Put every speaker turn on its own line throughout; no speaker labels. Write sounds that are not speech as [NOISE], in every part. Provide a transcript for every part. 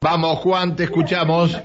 Vamos, Juan, te escuchamos.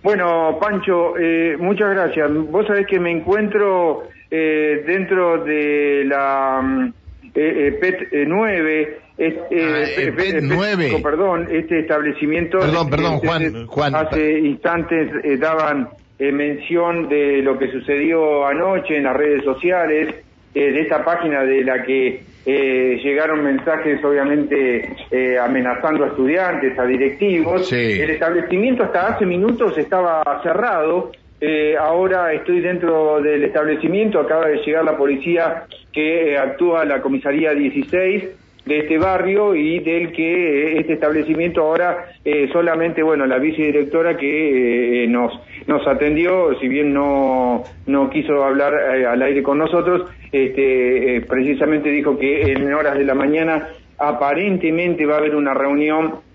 Bueno, Pancho, eh, muchas gracias. Vos sabés que me encuentro eh, dentro de la mm, eh, eh, PET 9. Este,
Ah, eh, PET 9.
Perdón, este establecimiento.
Perdón, perdón, Juan, Juan.
Hace instantes eh, daban eh, mención de lo que sucedió anoche en las redes sociales, eh, de esta página de la que eh, llegaron mensajes, obviamente, eh, amenazando a estudiantes, a directivos.
Sí.
El establecimiento hasta hace minutos estaba cerrado. Eh, ahora estoy dentro del establecimiento, acaba de llegar la policía que eh, actúa la comisaría 16 de este barrio y del que eh, este establecimiento ahora eh, solamente, bueno, la vicedirectora que eh, nos nos atendió, si bien no no quiso hablar eh, al aire con nosotros, este eh, precisamente dijo que en horas de la mañana aparentemente va a haber una reunión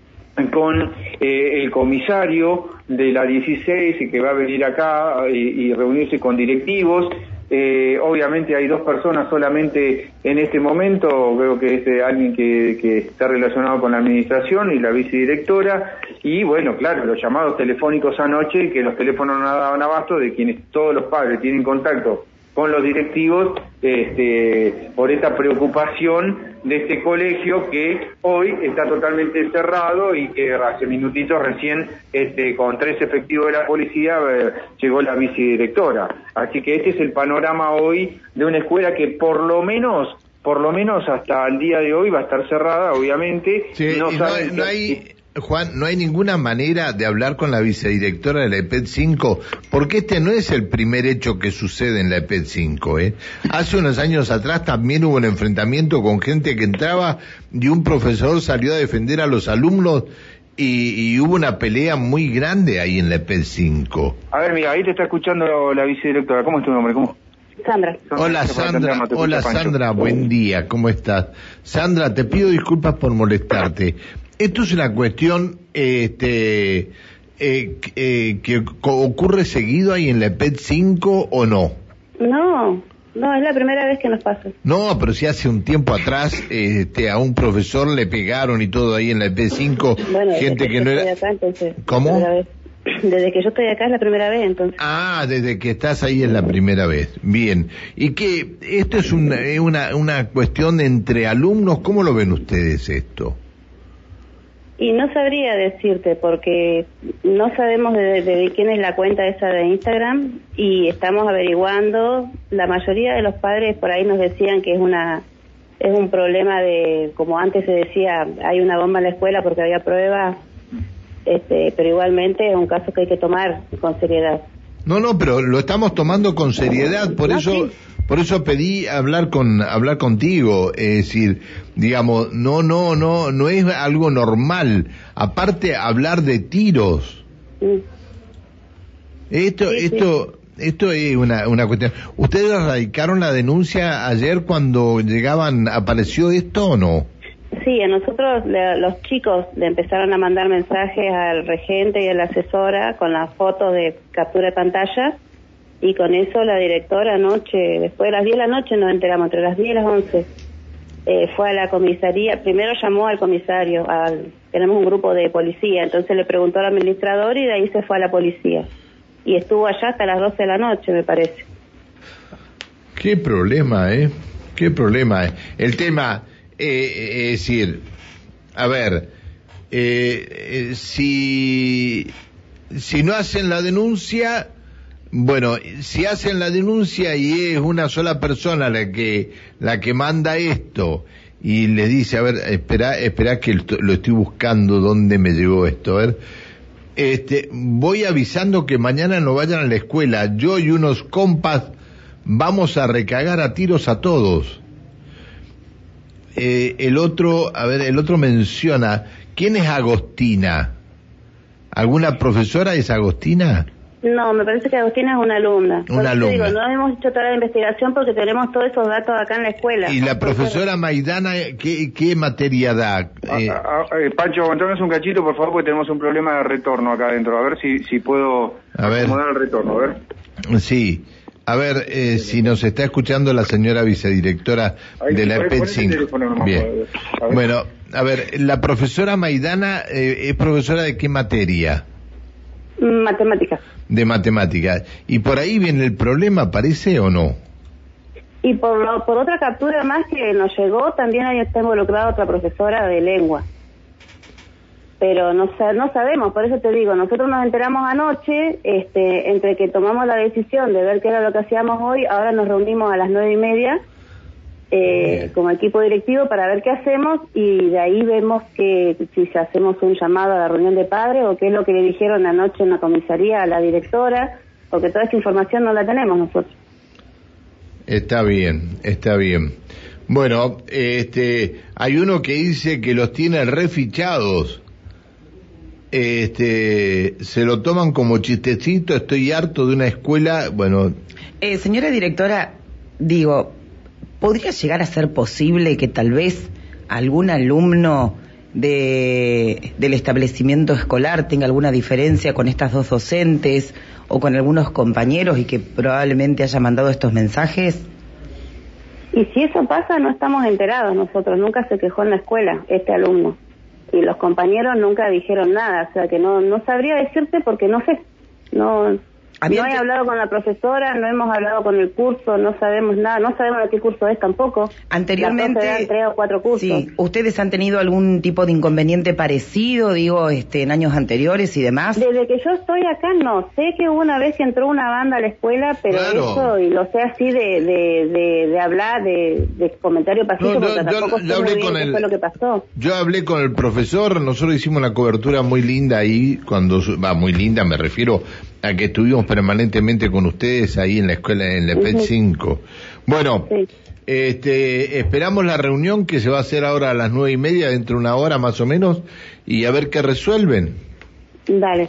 con eh, el comisario de la 16 y que va a venir acá eh, y, y reunirse con directivos. Eh, obviamente hay dos personas solamente en este momento, creo que es eh, alguien que, que está relacionado con la administración y la vicedirectora, y bueno, claro, los llamados telefónicos anoche, que los teléfonos no daban abasto, de quienes todos los padres tienen contacto con los directivos este, por esta preocupación de este colegio que hoy está totalmente cerrado y que hace minutitos recién este, con tres efectivos de la policía eh, llegó la vicedirectora. Así que este es el panorama hoy de una escuela que por lo menos por lo menos hasta el día de hoy va a estar cerrada, obviamente.
Sí, no,
saben
no hay, Juan, no hay ninguna manera de hablar con la vicedirectora de la EPET 5, porque este no es el primer hecho que sucede en la EPET 5. ¿eh? Hace unos años atrás también hubo un enfrentamiento con gente que entraba y un profesor salió a defender a los alumnos y, y hubo una pelea muy grande ahí en la EPET 5.
A ver, mira, ahí te está escuchando la vicedirectora. ¿Cómo es tu nombre? ¿Cómo?
Sandra.
Hola Sandra, hola. Sandra, buen día, ¿cómo estás? Sandra, te pido disculpas por molestarte. Esto es una cuestión este, eh, eh, que ocurre seguido ahí en la EPET 5 o no.
No, no, es la primera vez que nos pasa.
No, pero si hace un tiempo atrás este, a un profesor le pegaron y todo ahí en la EPET 5,
Bueno,
gente que no era...
acá, entonces.
¿Cómo? [CLEARS THROAT]
Desde que yo estoy acá es la primera vez, entonces.
Ah, desde que estás ahí es la primera vez. Bien. Y que esto es una, eh, una, una cuestión entre alumnos. ¿Cómo lo ven ustedes esto?
Y no sabría decirte porque no sabemos de, de quién es la cuenta esa de Instagram y estamos averiguando. La mayoría de los padres por ahí nos decían que es una es un problema de, como antes se decía, hay una bomba en la escuela porque había pruebas, este, pero igualmente es un caso que hay que tomar con seriedad.
No, no, pero lo estamos tomando con seriedad, por eso,
sí.
Por eso pedí hablar con, hablar contigo, es decir, digamos, no, no, no, no es algo normal. Aparte, hablar de tiros. Esto,
Sí, sí.
esto, esto es una, una cuestión. ¿Ustedes radicaron la denuncia ayer cuando llegaban, apareció esto o no?
Sí, a nosotros le- los chicos le empezaron a mandar mensajes al regente y a la asesora con las fotos de captura de pantalla y con eso la directora anoche, después de las 10 de la noche nos enteramos, entre las 10 y las 11, eh, fue a la comisaría, primero llamó al comisario, al, tenemos un grupo de policía, entonces le preguntó al administrador y de ahí se fue a la policía. Y estuvo allá hasta las 12 de la noche, me parece.
Qué problema, ¿eh? Qué problema. eh. El tema, eh, eh, es decir, a ver, eh, si, si no hacen la denuncia, bueno, si hacen la denuncia y es una sola persona la que, la que manda esto y le dice, a ver, espera, espera que lo estoy buscando, dónde me llegó esto, a ver, este, voy avisando que mañana no vayan a la escuela. Yo y unos compas vamos a recagar a tiros a todos. Eh, el otro, a ver, el otro menciona, ¿quién es Agostina? ¿Alguna profesora es Agostina?
No, me parece que Agustina es una alumna. Eso
alumna.
Digo, no hemos hecho toda la investigación porque tenemos todos esos datos acá en la escuela.
Y la profesora Maidana, ¿qué, qué materia da? Eh,
Ah, ah, ah, eh, Pancho, aguantanos un cachito, por favor, porque tenemos un problema de retorno acá adentro. A ver si, si puedo
A ver.
acomodar el retorno. A ver.
sí. A ver, eh, si nos está escuchando la señora vicedirectora
Ahí,
de la EPET
pon ese
5.
teléfono nomás,
Bien.
a ver.
Bueno, a ver, la profesora Maidana eh, es profesora de qué materia?
Matemáticas.
De matemáticas. ¿Y por ahí viene el problema, parece o no?
Y por, lo- por otra captura más que nos llegó, también ahí está involucrada otra profesora de lengua. Pero no, no sabemos, por eso te digo, nosotros nos enteramos anoche, este, entre que tomamos la decisión de ver qué era lo que hacíamos hoy, ahora nos reunimos a las nueve y media eh, como equipo directivo para ver qué hacemos y de ahí vemos que si hacemos un llamado a la reunión de padres o qué es lo que le dijeron anoche en la comisaría a la directora, porque toda esta información no la tenemos nosotros.
Está bien, está bien. Bueno, este, hay uno que dice que los tiene refichados. Este, se lo toman como chistecito, estoy harto de una escuela, bueno,
Eh, señora directora, digo, ¿podría llegar a ser posible que tal vez algún alumno de, del establecimiento escolar tenga alguna diferencia con estas dos docentes o con algunos compañeros y que probablemente haya mandado estos mensajes?
Y si eso pasa, no estamos enterados nosotros. Nunca se quejó en la escuela este alumno. Y los compañeros nunca dijeron nada. O sea que no, no sabría decirte porque no sé. No,
Había
no he hablado con la profesora, no hemos hablado con el curso, no sabemos nada. No sabemos de qué curso es tampoco.
Anteriormente,
dan tres o cuatro cursos.
sí, ¿ustedes han tenido algún tipo de inconveniente parecido, digo, este, en años anteriores y demás?
Desde que yo estoy acá, no. Sé que hubo una vez que entró una banda a la escuela, pero
Claro.
eso, y lo sé así de, de, de, de hablar, de, de comentario pasivo,
No, no,
porque
yo-
tampoco
yo
sé
hablé
muy bien
con
qué
el-
fue lo que pasó.
Yo hablé con el profesor, nosotros hicimos una cobertura muy linda ahí, cuando, va, muy linda, me refiero a que estuvimos permanentemente con ustedes ahí en la escuela, en la PET
Ujú.
5. Bueno,
Sí.
este, esperamos la reunión que se va a hacer ahora a las nueve y media, dentro de una hora más o menos, y a ver qué resuelven.
Dale.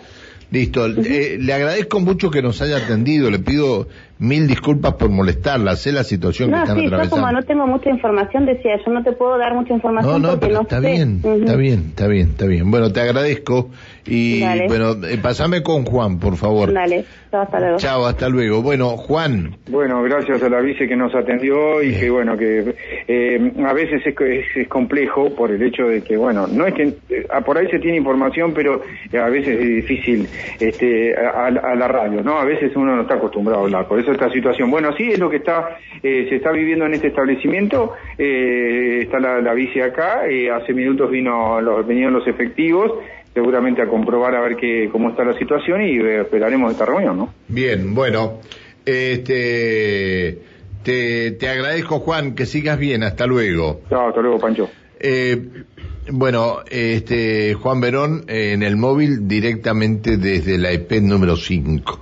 Listo, Eh, le agradezco mucho que nos haya atendido, le pido mil disculpas por molestarla, sé la situación que
No,
están
sí, yo
atravesando.
como no tengo mucha información, decía, yo no te puedo dar mucha
No,
información
no,
porque
pero
no
está
sé.
bien, está bien, está bien, está bien. Bueno, te agradezco y
Dale.
bueno, eh, pasame con Juan, por favor.
Dale, chao, hasta luego.
Chao, hasta luego. Bueno, Juan,
Bueno, gracias a la vice que nos atendió y que bueno, que eh, a veces es, es, es complejo por el hecho de que, bueno, no es que eh, por ahí se tiene información, pero eh, a veces es difícil este, a, a la radio, ¿no? A veces uno no está acostumbrado a hablar, por eso esta situación. Bueno, sí es lo que está eh, se está viviendo en este establecimiento, eh, está la, la vice acá, eh, hace minutos vino los, vinieron los efectivos, seguramente a comprobar a ver qué, cómo está la situación y eh, esperaremos esta reunión, ¿no?
bien, bueno, este, te, te agradezco Juan, que sigas bien, hasta luego.
Chao, hasta luego, Pancho.
Eh, bueno, este, Juan Verón en el móvil directamente desde la EP número 5.